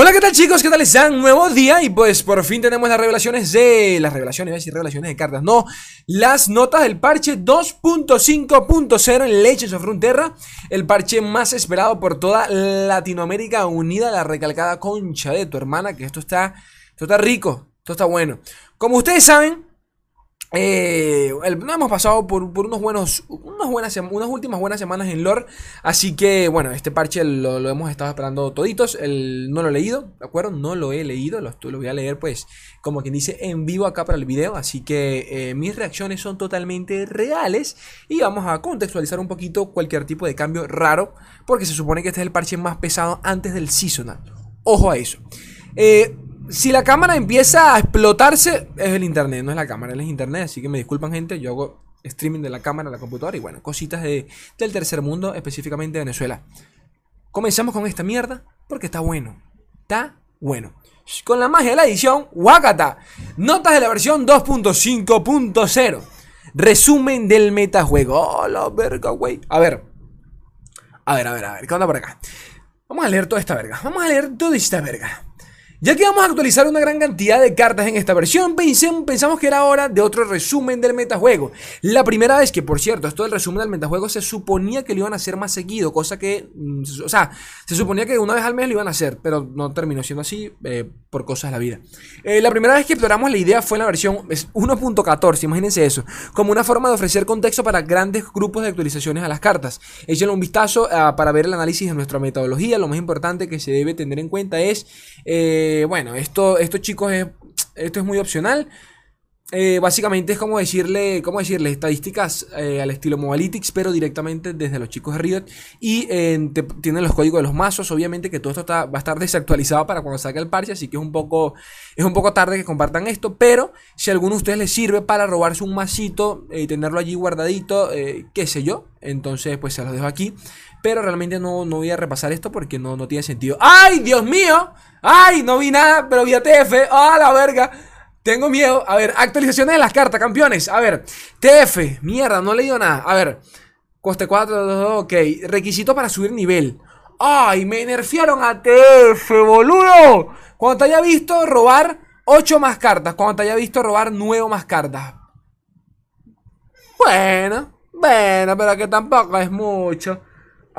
Hola, ¿qué tal chicos? ¿Qué tal están? Nuevo día y pues por fin tenemos las revelaciones de... Las revelaciones, voy a decir revelaciones de cartas, no. Las notas del parche 2.5.0 en Legends of Frontera. El parche más esperado por toda Latinoamérica unida, la recalcada concha de tu hermana, que esto está, esto está rico, esto está bueno. Como ustedes saben, eh, no hemos pasado por, unos buenos, unas, buenas, unas últimas buenas semanas en lore. Así que, bueno, este parche lo, hemos estado esperando toditos. El, no lo he leído, ¿de acuerdo? No lo he leído. Lo, lo, voy a leer, pues, como quien dice, en vivo acá para el video. Así que eh, mis reacciones son totalmente reales. Y vamos a contextualizar un poquito cualquier tipo de cambio raro. Porque se supone que este es el parche más pesado antes del seasonal. Ojo a eso. Eh, si la cámara empieza a explotarse, es el internet, no es la cámara, es el internet. Así que me disculpan, gente. Yo hago streaming de la cámara, la computadora y bueno, cositas de, del tercer mundo, específicamente Venezuela. Comenzamos con esta mierda porque está bueno. Está bueno. Con la magia de la edición, Wakata. Notas de la versión 2.5.0. Resumen del metajuego. Oh, la verga, güey. A ver. A ver, a ver, a ver. ¿Qué onda por acá? Vamos a leer toda esta verga. Vamos a leer toda esta verga. Ya que vamos a actualizar una gran cantidad de cartas en esta versión, pensamos que era hora de otro resumen del metajuego. La primera vez que, por cierto, esto del resumen del metajuego se suponía que lo iban a hacer más seguido, cosa que, mm, o sea, se suponía que una vez al mes lo iban a hacer, pero no terminó siendo así eh, por cosas de la vida. Eh, la primera vez que exploramos la idea fue en la versión 1.14, imagínense eso, como una forma de ofrecer contexto para grandes grupos de actualizaciones a las cartas. Échenle un vistazo ah, para ver el análisis de nuestra metodología, lo más importante que se debe tener en cuenta es... Eh, eh, bueno, esto, esto chicos, es, esto es muy opcional. Eh, básicamente es como decirle, como decirle, estadísticas eh, al estilo Mobalytics, pero directamente desde los chicos de Riot. Y tienen los códigos de los mazos. Obviamente que todo esto va a estar desactualizado para cuando salga el parche, así que es un poco, es un poco tarde que compartan esto. Pero si a alguno de ustedes les sirve para robarse un masito y tenerlo allí guardadito, qué sé yo, entonces pues se los dejo aquí. Pero realmente no, no voy a repasar esto porque no, no tiene sentido. ¡Ay, Dios mío! ¡Ay, no vi nada, pero vi a TF! ¡Ah, la verga! Tengo miedo. A ver, actualizaciones de las cartas, campeones. A ver, TF. Mierda, no he leído nada. A ver, coste 4, ok. Requisito para subir nivel. ¡Ay, me nerfearon a TF, boludo! Cuando te haya visto robar 8 más cartas. Cuando te haya visto robar 9 más cartas. Bueno, bueno, pero que tampoco es mucho.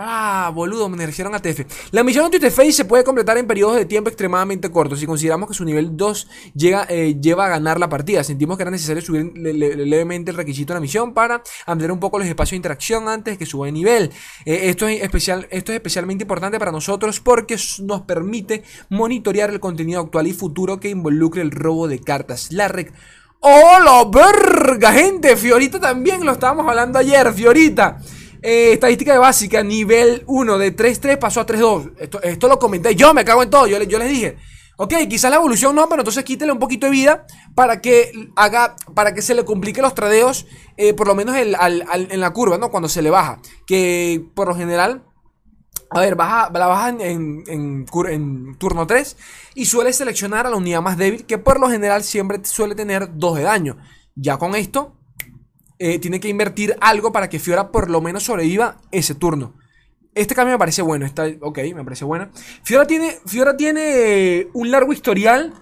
Ah, boludo, me nerfearon a TF. La misión de Face se puede completar en periodos de tiempo extremadamente cortos. Si consideramos que su nivel 2 llega, eh, lleva a ganar la partida, sentimos que era necesario subir levemente el requisito de la misión para ampliar un poco los espacios de interacción antes que suba de nivel. Eh, esto, es especial, esto es especialmente importante para nosotros porque nos permite monitorear el contenido actual y futuro que involucre el robo de cartas. La rec ¡Hola, verga, gente! Fiorita también lo estábamos hablando ayer, Fiorita. Eh, estadística de básica, nivel 1 de 3-3 pasó a 3-2. Esto, esto, lo comenté. Yo me cago en todo. Yo, yo les dije. Ok, quizás la evolución no, pero entonces quítele un poquito de vida para que haga, para que se le complique los tradeos, eh, por lo menos en la curva, ¿no? Cuando se le baja. Que por lo general, a ver, baja, la baja en, en, turno 3 y suele seleccionar a la unidad más débil, que por lo general siempre suele tener 2 de daño. Ya con esto, eh, tiene que invertir algo para que Fiora por lo menos sobreviva ese turno. Este cambio me parece bueno, está, ok, me parece. Fiora tiene, Fiora tiene eh, un largo historial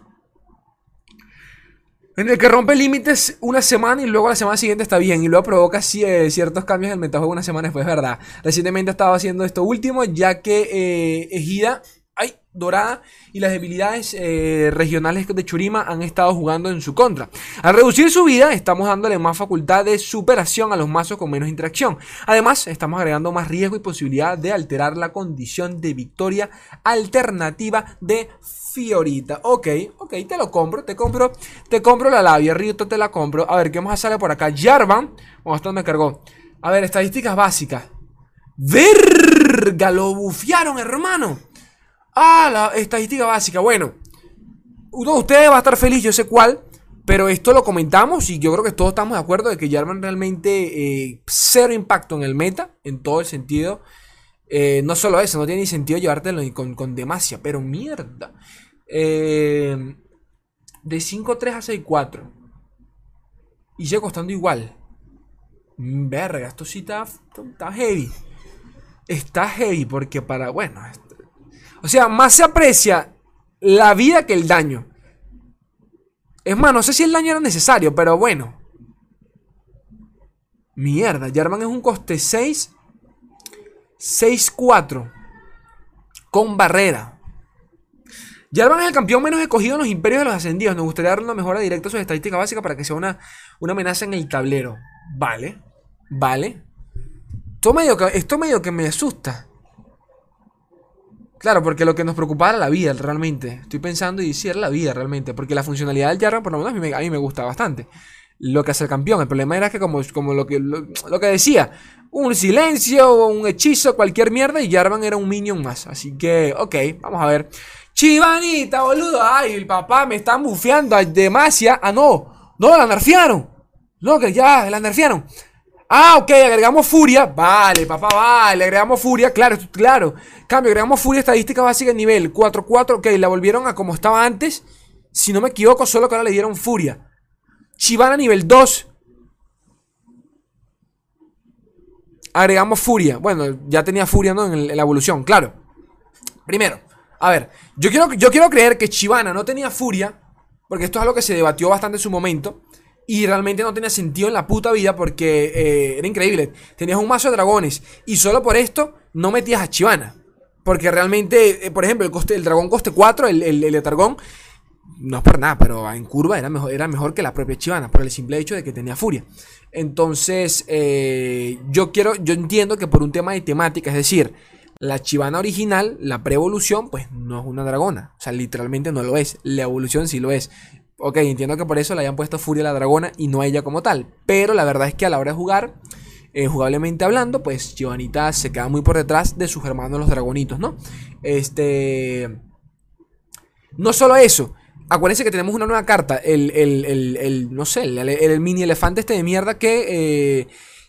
en el que rompe límites una semana y luego la semana siguiente está bien. Y luego provoca eh, ciertos cambios en el metajuego una semana después, ¿verdad? Recientemente estaba haciendo esto último, ya que Ejida ay, Dorada y las debilidades eh, regionales de Churima han estado jugando en su contra. Al reducir su vida, estamos dándole más facultad de superación a los mazos con menos interacción. Además, estamos agregando más riesgo y posibilidad de alterar la condición de victoria alternativa de Fiorita. Ok, ok, te lo compro, te compro, te compro la labia, Rito te la compro. A ver, ¿qué más sale por acá? Jarvan, bueno, esto me cargó. A ver, estadísticas básicas. Verga, lo bufiaron, hermano. Ah, la estadística básica. Bueno, uno de ustedes va a estar feliz, yo sé cuál. Pero esto lo comentamos y yo creo que todos estamos de acuerdo de que Jarvan realmente eh, cero impacto en el meta, en todo el sentido. Eh, no solo eso, no tiene ni sentido llevártelo con, con demasia, pero mierda. Eh, de 5-3 a 6-4. Y sigue costando igual. Verga, esto sí está, está heavy. Está heavy porque para, bueno, o sea, más se aprecia la vida que el daño. Es más, no sé si el daño era necesario, pero bueno. Mierda, Jarvan es un coste 6. 6-4. Con barrera. Jarvan es el campeón menos escogido en los imperios de los ascendidos. Nos gustaría darle una mejora directa a sus estadísticas básicas para que sea una, una amenaza en el tablero. Vale. Vale. Esto medio, que, esto medio que me asusta. Claro, porque lo que nos preocupaba era la vida, realmente. Estoy pensando y sí, era la vida, realmente. Porque la funcionalidad del Jarvan, por lo menos, a mí me, gusta bastante. Lo que hace el campeón. El problema era que, como, como lo, que, lo, que decía, un silencio, un hechizo, cualquier mierda, y Jarvan era un minion más. Así que, ok, vamos a ver. Chivanita, boludo. Ay, el papá me está bufeando demasiado. Ah, no. No, la nerfearon. No, que ya, la nerfearon. Ah, ok, agregamos furia. Vale, papá, vale. Agregamos furia. Claro, claro. Cambio, agregamos furia estadística básica en nivel 4-4. Ok, la volvieron a como estaba antes. Si no me equivoco, solo que ahora le dieron furia. Chivana nivel 2. Agregamos furia. Bueno, ya tenía furia, ¿no? En, la evolución, claro. Primero, a ver. Yo quiero, yo quiero creer que Chivana no tenía furia. Porque esto es algo que se debatió bastante en su momento. Y realmente no tenía sentido en la puta vida porque eh, era increíble. Tenías un mazo de dragones y solo por esto no metías a Chivana. Porque realmente, eh, por ejemplo, el, coste, dragón coste 4, el, el, el no es por nada, pero en curva era mejor, era mejor que la propia Chivana, por el simple hecho de que tenía furia. Entonces, eh, yo quiero, yo entiendo que por un tema de temática, es decir, la Chivana original, la pre-evolución, pues no es una dragona. O sea, literalmente no lo es. La evolución sí lo es. Ok, entiendo que por eso le hayan puesto Furia a la dragona y no a ella como tal. Pero la verdad es que a la hora de jugar, eh, jugablemente hablando, pues Chivanita se queda muy por detrás de sus hermanos los dragonitos, ¿no? Este. No solo eso. Acuérdense que tenemos una nueva carta. El, el, el, no sé, el, mini elefante este de mierda que. Eh,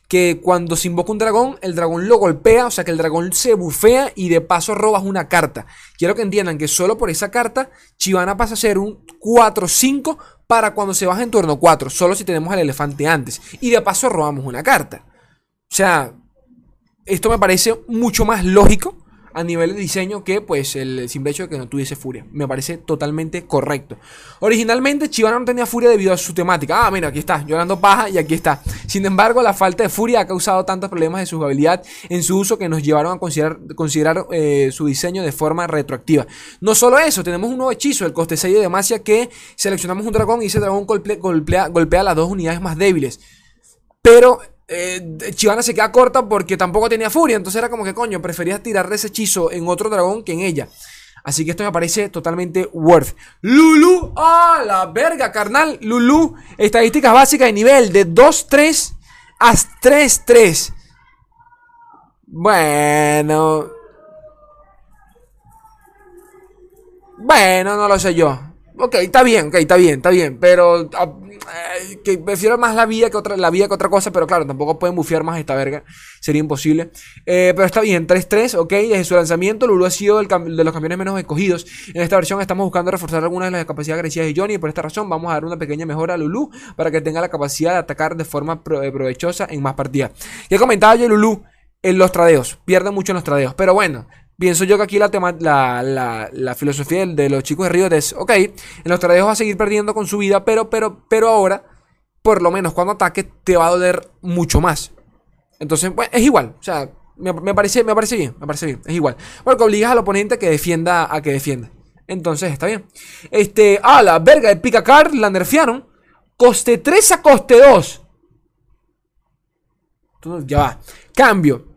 que cuando se invoca un dragón, el dragón lo golpea, o sea que el dragón se bufea y de paso robas una carta. Quiero que entiendan que solo por esa carta, Chivana pasa a ser un 4-5 para cuando se baja en turno 4, solo si tenemos al elefante antes. Y de paso robamos una carta. O sea, esto me parece mucho más lógico a nivel de diseño que pues el simple hecho de que no tuviese furia. Me parece totalmente correcto. Originalmente Chivana no tenía furia debido a su temática. Ah, mira, aquí está, llorando paja y aquí está. Sin embargo, la falta de furia ha causado tantos problemas de su jugabilidad en su uso que nos llevaron a considerar, considerar eh, su diseño de forma retroactiva. No solo eso, tenemos un nuevo hechizo, el coste 6 de Demacia, que seleccionamos un dragón y ese dragón golpea, golpea las dos unidades más débiles. Pero eh, Chivana se queda corta porque tampoco tenía furia. Entonces era como que, coño, prefería tirar ese hechizo en otro dragón que en ella. Así que esto me parece totalmente worth. Lulu, ¡ah, la verga, carnal! Lulu, estadísticas básicas de nivel de 2-3 a 3-3. Bueno. Bueno, no lo sé yo. Ok, está bien, ok, está bien, está bien. Pero ah, eh, prefiero más la vida que otra, la vida que otra cosa, pero claro, tampoco pueden bufiar más esta verga. Sería imposible. Eh, pero está bien, 3-3, ok. Desde su lanzamiento, Lulu ha sido el de los campeones menos escogidos. En esta versión estamos buscando reforzar algunas de las capacidades agresivas de Johnny. Y por esta razón vamos a dar una pequeña mejora a Lulu para que tenga la capacidad de atacar de forma eh, provechosa en más partidas. Ya comentaba yo, Lulu, en los tradeos. Pierde mucho en los tradeos. Pero bueno, Pienso yo que aquí la, la, la, filosofía de, los chicos de Riot es, ok, en los tradeos va a seguir perdiendo con su vida, pero, pero, pero ahora, por lo menos cuando ataque, te va a doler mucho más. Entonces, bueno, es igual, o sea, me, parece, me parece bien, me parece bien, es igual. Porque obligas al oponente a que defienda, a que defienda. Entonces, está bien. Este, ah, la verga de Picacar la nerfearon. Coste 3 a coste 2. ya va. Cambio.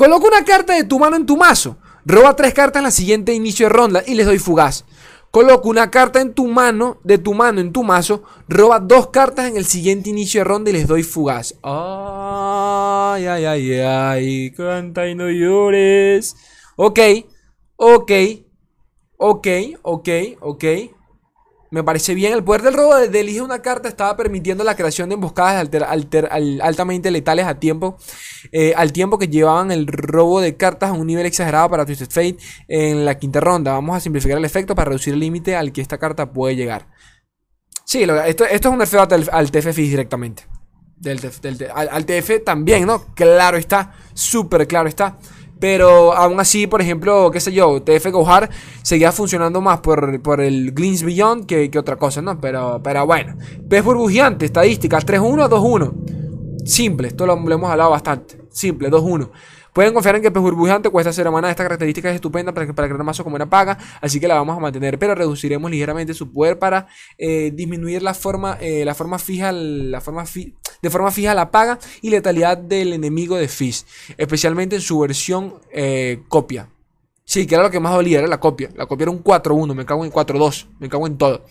Coloco una carta de tu mano en tu mazo. Roba tres cartas en la siguiente inicio de ronda y les doy fugaz. Coloco una carta en tu mano, de tu mano en tu mazo. Roba dos cartas en el siguiente inicio de ronda y les doy fugaz. Ay, ay, ay, ay. Canta y no llores. Ok, ok, ok, ok, ok. Me parece bien. El poder del robo de, elige una carta estaba permitiendo la creación de emboscadas altamente letales a tiempo. Eh, al tiempo que llevaban el robo de cartas a un nivel exagerado para Twisted Fate en la quinta ronda. Vamos a simplificar el efecto para reducir el límite al que esta carta puede llegar. Sí, esto, es un nerfeo al, TF directamente. Del, al, TF también, ¿no? Claro está. Súper claro está. Pero aún así, por ejemplo, qué sé yo, TF Gohar seguía funcionando más por, por el Glints Beyond que, que, otra cosa, ¿no? Pero, pero bueno. Pez burbujeante, estadísticas 3-1, 2-1. Simple, esto lo, lo, hemos hablado bastante. Simple, 2-1. Pueden confiar en que pez burbujeante cuesta ser hermana. Esta característica es estupenda para, para crear mazo como una paga, así que la vamos a mantener, pero reduciremos ligeramente su poder para eh, disminuir la forma, eh, la forma fija, la forma fi de forma fija la paga y letalidad del enemigo de Fizz, especialmente en su versión eh, copia. Sí, que era lo que más dolía, era la copia. La copia era un 4-1, me cago en 4-2, me cago en todo.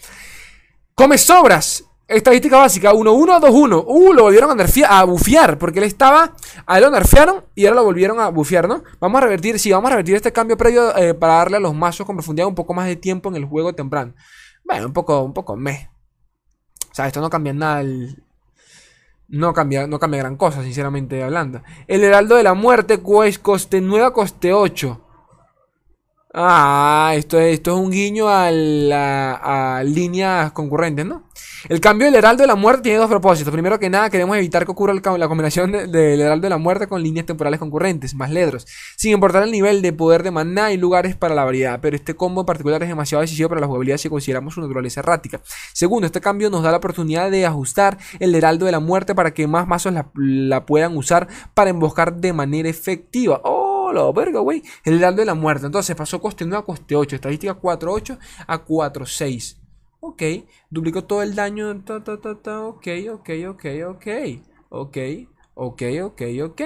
Come sobras. Estadística básica, 1-1, 2-1. Uh, lo volvieron a, a bufear, porque él estaba... A él lo nerfearon y ahora lo volvieron a bufear, ¿no? Vamos a revertir, sí, vamos a revertir este cambio previo eh, para darle a los mazos con profundidad un poco más de tiempo en el juego temprano. Bueno, un poco, un poco meh. O sea, esto no cambia nada el, no cambia, no cambia gran cosa, sinceramente hablando. El Heraldo de la Muerte, pues, coste 9 a coste 8. Ah, esto, esto es un guiño a, la, líneas concurrentes, ¿no? El cambio del Heraldo de la Muerte tiene dos propósitos. Primero que nada, queremos evitar que ocurra la combinación del Heraldo de la Muerte con líneas temporales concurrentes, más ledros, sin importar el nivel de poder de maná y lugares para la variedad. Pero este combo en particular es demasiado decisivo para la jugabilidad si consideramos su naturaleza errática. Segundo, este cambio nos da la oportunidad de ajustar el Heraldo de la Muerte para que más mazos la, la puedan usar para emboscar de manera efectiva. ¡Oh! La verga, güey. El heraldo de la muerte. Entonces pasó coste 9 a coste 8. Estadística 4-8 a 4-6. Ok. Duplicó todo el daño. Ta, ta, ta, ta. Ok, ok, ok, ok. Ok, ok, ok, ok.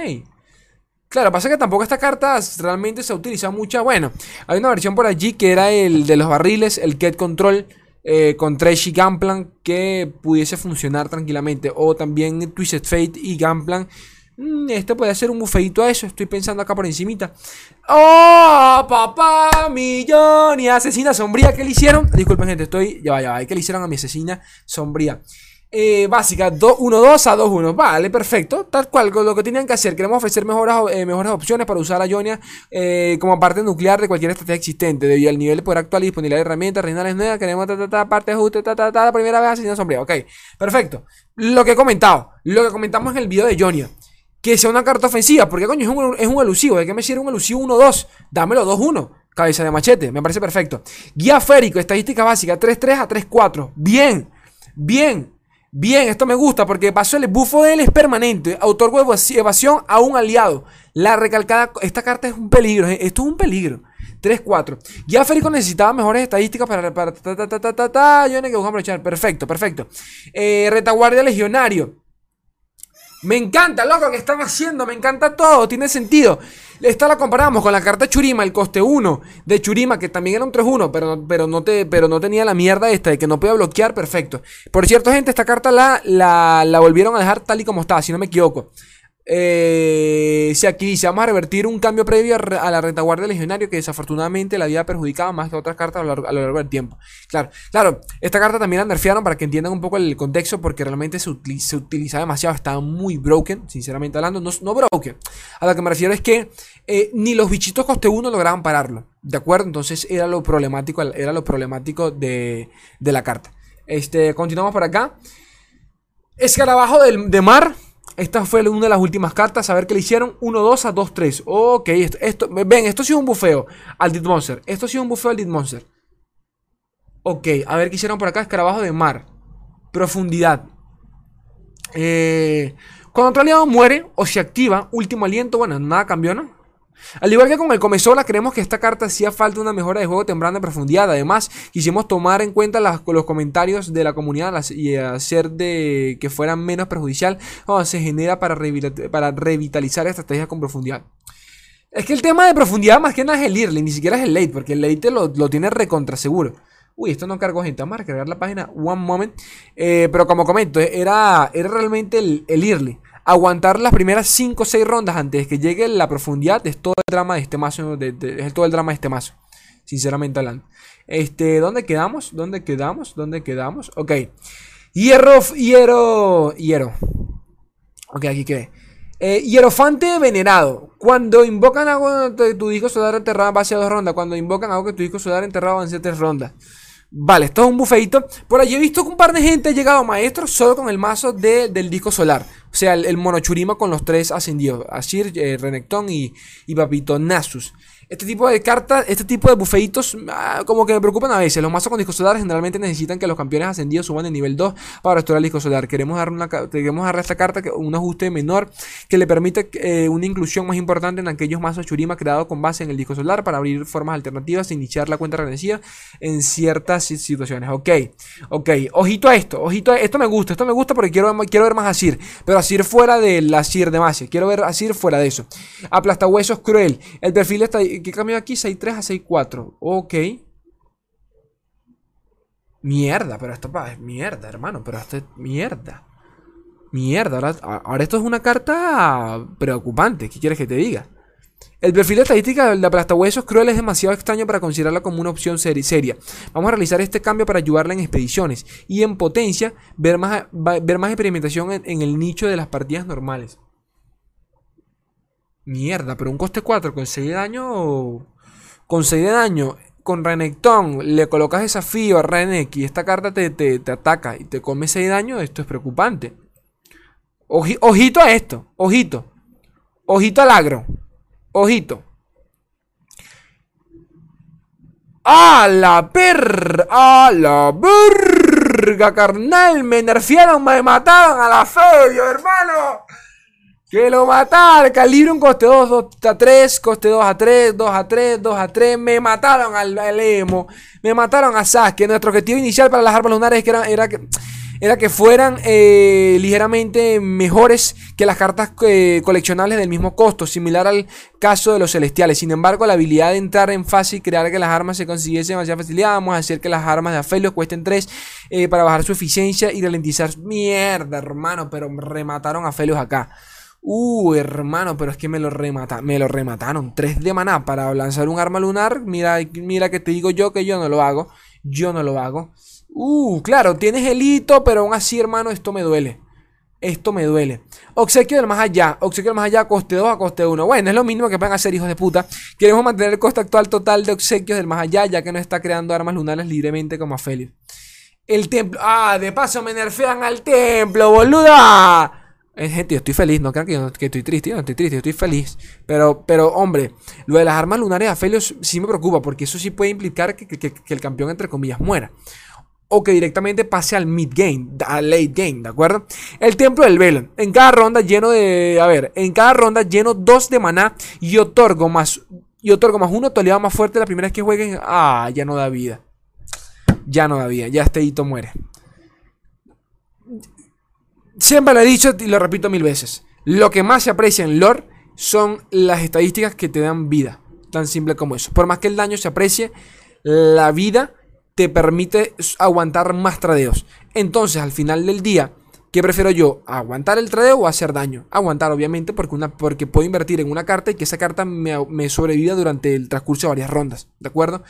Claro, pasa que tampoco esta carta realmente se utiliza mucha. Bueno, hay una versión por allí que era el de los barriles, el Ket Control. Eh, con Trash y Gunplan que pudiese funcionar tranquilamente. O también Twisted Fate y Gunplan Mm, este puede ser un bufeito a eso. Estoy pensando acá por encimita. ¡Oh, papá! Millón y asesina sombría. ¿Qué le hicieron? Disculpen, gente, estoy. Ya va, ya va. ¿Qué le hicieron a mi asesina sombría? Eh, básica, 1-2 a 2-1. Vale, perfecto. Tal cual, lo que tenían que hacer. Queremos ofrecer mejores, eh, mejores opciones para usar a Ionia eh, como parte nuclear de cualquier estrategia existente. Debido al nivel de poder actual y disponibilidad de herramientas, reinales nuevas, queremos ta, ta, ta, parte de ajuste, ta, la primera vez asesina sombría. Ok, perfecto. Lo que he comentado, lo que comentamos en el video de Ionia que sea una carta ofensiva. Porque coño, es un, es un elusivo. ¿De qué me sirve un elusivo 1-2? Dámelo 2-1. Cabeza de machete. Me parece perfecto. Guía férico, estadística básica. 3-3 a 3-4. Bien. Bien. Bien, esto me gusta porque pasó el bufo de él es permanente. Otorgo evasión a un aliado. La recalcada. Esta carta es un peligro. Esto es un peligro. 3-4. Guía Férico necesitaba mejores estadísticas para. para ta, ta, ta, ta, ta, Yo no que aprovechar. Perfecto, perfecto. Eh, retaguardia Legionario. Me encanta, loco, que están haciendo, me encanta todo, tiene sentido. Esta la comparamos con la carta Churima, el coste 1 de Churima, que también era un 3-1, pero, pero, no pero no tenía la mierda esta de que no podía bloquear, perfecto. Por cierto, gente, esta carta la, la, la volvieron a dejar tal y como estaba, si no me equivoco. Eh, si aquí dice, vamos a revertir un cambio previo a la retaguardia legionario que desafortunadamente la había perjudicado más que otras cartas a lo, largo, del tiempo. Claro, claro, esta carta también la nerfearon para que entiendan un poco el contexto porque realmente se, se utiliza demasiado, estaba muy broken, sinceramente hablando, no, no broken. A lo que me refiero es que eh, ni los bichitos coste 1 lograban pararlo, ¿de acuerdo? Entonces era lo problemático, era lo problemático de, de la carta. Este, continuamos por acá. Escarabajo del, de mar. Esta fue una de las últimas cartas. A ver qué le hicieron. 1-2 a 2-3. Ok, esto, esto, ven, esto ha sido un bufeo al Dit Monster. Esto ha sido un bufeo al Dit Monster. Ok, a ver qué hicieron por acá. Escarabajo de mar. Profundidad. Eh, cuando otro aliado muere o se activa, último aliento. Bueno, nada cambió, ¿no? Al igual que con el Comesola, creemos que esta carta hacía falta una mejora de juego temprano de profundidad. Además, quisimos tomar en cuenta los comentarios de la comunidad y hacer de que fueran menos perjudicial cuando se genera para, revitalizar estrategias con profundidad. Es que el tema de profundidad más que nada es el early, ni siquiera es el late, porque el late lo, tiene recontra seguro. Uy, esto no cargó gente. Vamos a cargar la página one moment. Eh, pero como comento, era, era realmente el, el early aguantar las primeras 5 o 6 rondas antes de que llegue la profundidad es todo el drama de este mazo. es todo el drama de este mazo. Sinceramente hablando. Este, ¿dónde quedamos? ¿Dónde quedamos? ¿Dónde quedamos? Ok. Hierro, hierro, hierro. Ok, aquí quedé. Eh, hierofante venerado. Cuando invocan de tu disco solar enterrado, va hacia dos rondas. Cuando invocan algo que tu disco solar enterrado, van a ser tres rondas. Vale, esto es un bufeito. Por allí he visto que un par de gente ha llegado maestro solo con el mazo del disco solar. O sea, el, monochurima con los tres ascendidos. Asir, eh, Renekton y, y Papito Nasus. Este tipo de cartas, este tipo de bufeitos, ah, como que me preocupan a veces. Los mazos con disco solar generalmente necesitan que los campeones ascendidos suban de nivel 2 para restaurar el disco solar. Queremos darle, una, queremos darle a esta carta un ajuste menor que le permite eh, una inclusión más importante en aquellos mazos Churima creados con base en el disco solar para abrir formas alternativas e iniciar la cuenta regresiva en ciertas situaciones. Ok, ok, ojito a esto, ojito a esto me gusta, esto me gusta porque quiero, quiero ver más Asir, pero Asir fuera de la Sir de Masia, quiero ver Asir fuera de eso. Aplastahuesos cruel, el perfil está ¿Qué cambio aquí? 6.3 a 6.4. Ok. Mierda, pero esto es mierda, hermano. Pero esto es mierda. Mierda. Ahora, esto es una carta preocupante. ¿Qué quieres que te diga? El perfil de estadística de aplastahuesos cruel es demasiado extraño para considerarla como una opción seria. Vamos a realizar este cambio para ayudarla en expediciones y en potencia ver más, ver más experimentación en el nicho de las partidas normales. Mierda, pero un coste 4 con 6 de daño. Con 6 de daño. Con Renekton le colocas desafío a Renek y esta carta te, te, ataca y te come 6 de daño. Esto es preocupante. ojito a esto. Ojito. Ojito al agro. Ojito. ¡A la per! ¡A la verga, carnal! Me nerfearon, me mataron a la feria, hermano. Que lo mataron. Calibre un coste 2, 2 a 3, coste 2 a 3, 2 a 3, 2 a 3. Me mataron al, Emo. Me mataron a Sasuke. Nuestro objetivo inicial para las armas lunares era, era que era que fueran eh, ligeramente mejores que las cartas eh, coleccionables del mismo costo, similar al caso de los celestiales. Sin embargo, la habilidad de entrar en fase y crear que las armas se consiguiesen demasiada facilidad, vamos a hacer que las armas de Afelio cuesten 3 eh, para bajar su eficiencia y ralentizar. Mierda, hermano, pero remataron a Aphelios acá. Uh, hermano, pero es que me lo, remata, me lo remataron. 3 de maná para lanzar un arma lunar. Mira, mira que te digo yo que yo no lo hago. Yo no lo hago. Uh, claro, tienes el hito, pero aún así, hermano, esto me duele. Esto me duele. Obsequio del más allá. Obsequio del más allá, coste 2 a coste 1. Bueno, es lo mínimo que pueden hacer, hijos de puta. Queremos mantener el coste actual total de obsequios del más allá, ya que no está creando armas lunares libremente como Félix. El templo. Ah, de paso me nerfean al templo, boluda. Gente, yo estoy feliz, no crean que, estoy triste, yo no estoy triste, yo estoy feliz. Pero, pero, hombre, lo de las armas lunares a Felios sí me preocupa, porque eso sí puede implicar que, el campeón, entre comillas, muera. O que directamente pase al mid game, al late game, ¿de acuerdo? El templo del velo. En cada ronda lleno de. A ver, en cada ronda lleno dos de maná y otorgo más. Y otorgo más uno, toleado más fuerte la primera vez que jueguen. Ah, ya no da vida. Ya no da vida, ya este hito muere. Siempre lo he dicho y lo repito mil veces. Lo que más se aprecia en lore son las estadísticas que te dan vida. Tan simple como eso. Por más que el daño se aprecie, la vida te permite aguantar más tradeos. Entonces, al final del día, ¿qué prefiero yo? ¿Aguantar el tradeo o hacer daño? Aguantar, obviamente, porque, una, porque puedo invertir en una carta y que esa carta me, me sobreviva durante el transcurso de varias rondas. ¿De acuerdo?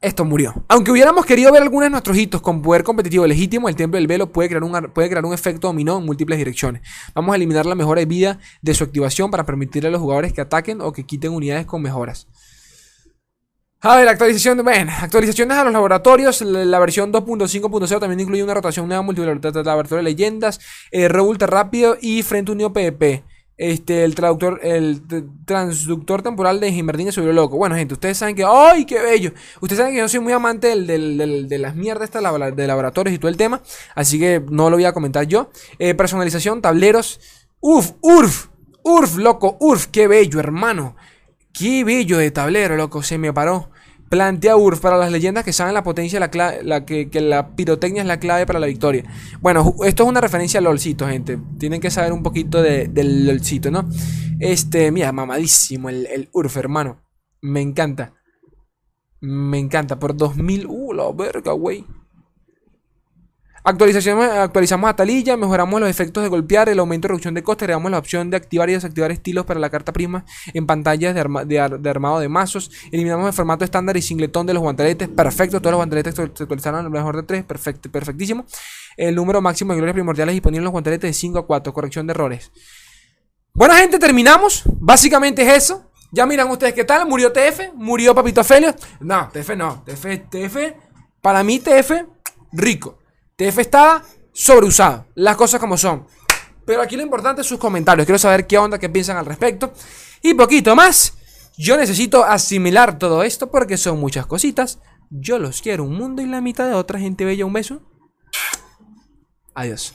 Esto murió. Aunque hubiéramos querido ver algunos de nuestros hitos con poder competitivo legítimo, el Templo del Velo puede crear, un, puede crear un efecto dominó en múltiples direcciones. Vamos a eliminar la mejora de vida de su activación para permitirle a los jugadores que ataquen o que quiten unidades con mejoras. A ver, actualización, bueno, actualizaciones a los laboratorios. La, versión 2.5.0 también incluye una rotación nueva laboratorio de leyendas, eh, rápido y frente unido PvP. Este, el traductor, el transductor temporal de Gimmerdine se loco. Bueno, gente, ustedes saben que. ¡Ay, qué bello! Ustedes saben que yo soy muy amante de las mierdas de laboratorios y todo el tema. Así que no lo voy a comentar yo. Eh, personalización, tableros. ¡Uf! ¡Urf! ¡Urf, loco! ¡Urf! ¡Qué bello, hermano! ¡Qué bello de tablero, loco! Se me paró. Plantea Urf para las leyendas que saben la potencia, la, la que, la pirotecnia es la clave para la victoria. Bueno, esto es una referencia al LOLcito, gente. Tienen que saber un poquito del LOLcito, ¿no? Este, mira, mamadísimo el, el Urf, hermano. Me encanta. Me encanta. Por 2000. Uh, la verga, güey. Actualizamos, a Talilla, mejoramos los efectos de golpear, el aumento de reducción de coste, agregamos la opción de activar y desactivar estilos para la carta prima en pantallas de, armado de mazos, eliminamos el formato estándar y singletón de los guantaletes, perfecto, todos los guantaletes se actualizaron el mejor de 3, perfecto, perfectísimo. El número máximo de glorias primordiales disponibles en los guantaletes de 5 a 4, corrección de errores. Bueno gente, terminamos, básicamente es eso. Ya miran ustedes qué tal, murió TF, murió Papito Felio. No, TF no, TF, TF, para mí TF, rico. TF estaba sobreusado. Las cosas como son. Pero aquí lo importante es sus comentarios. Quiero saber qué onda, qué piensan al respecto. Y poquito más. Yo necesito asimilar todo esto porque son muchas cositas. Yo los quiero un mundo y la mitad de otra gente bella. Un beso. Adiós.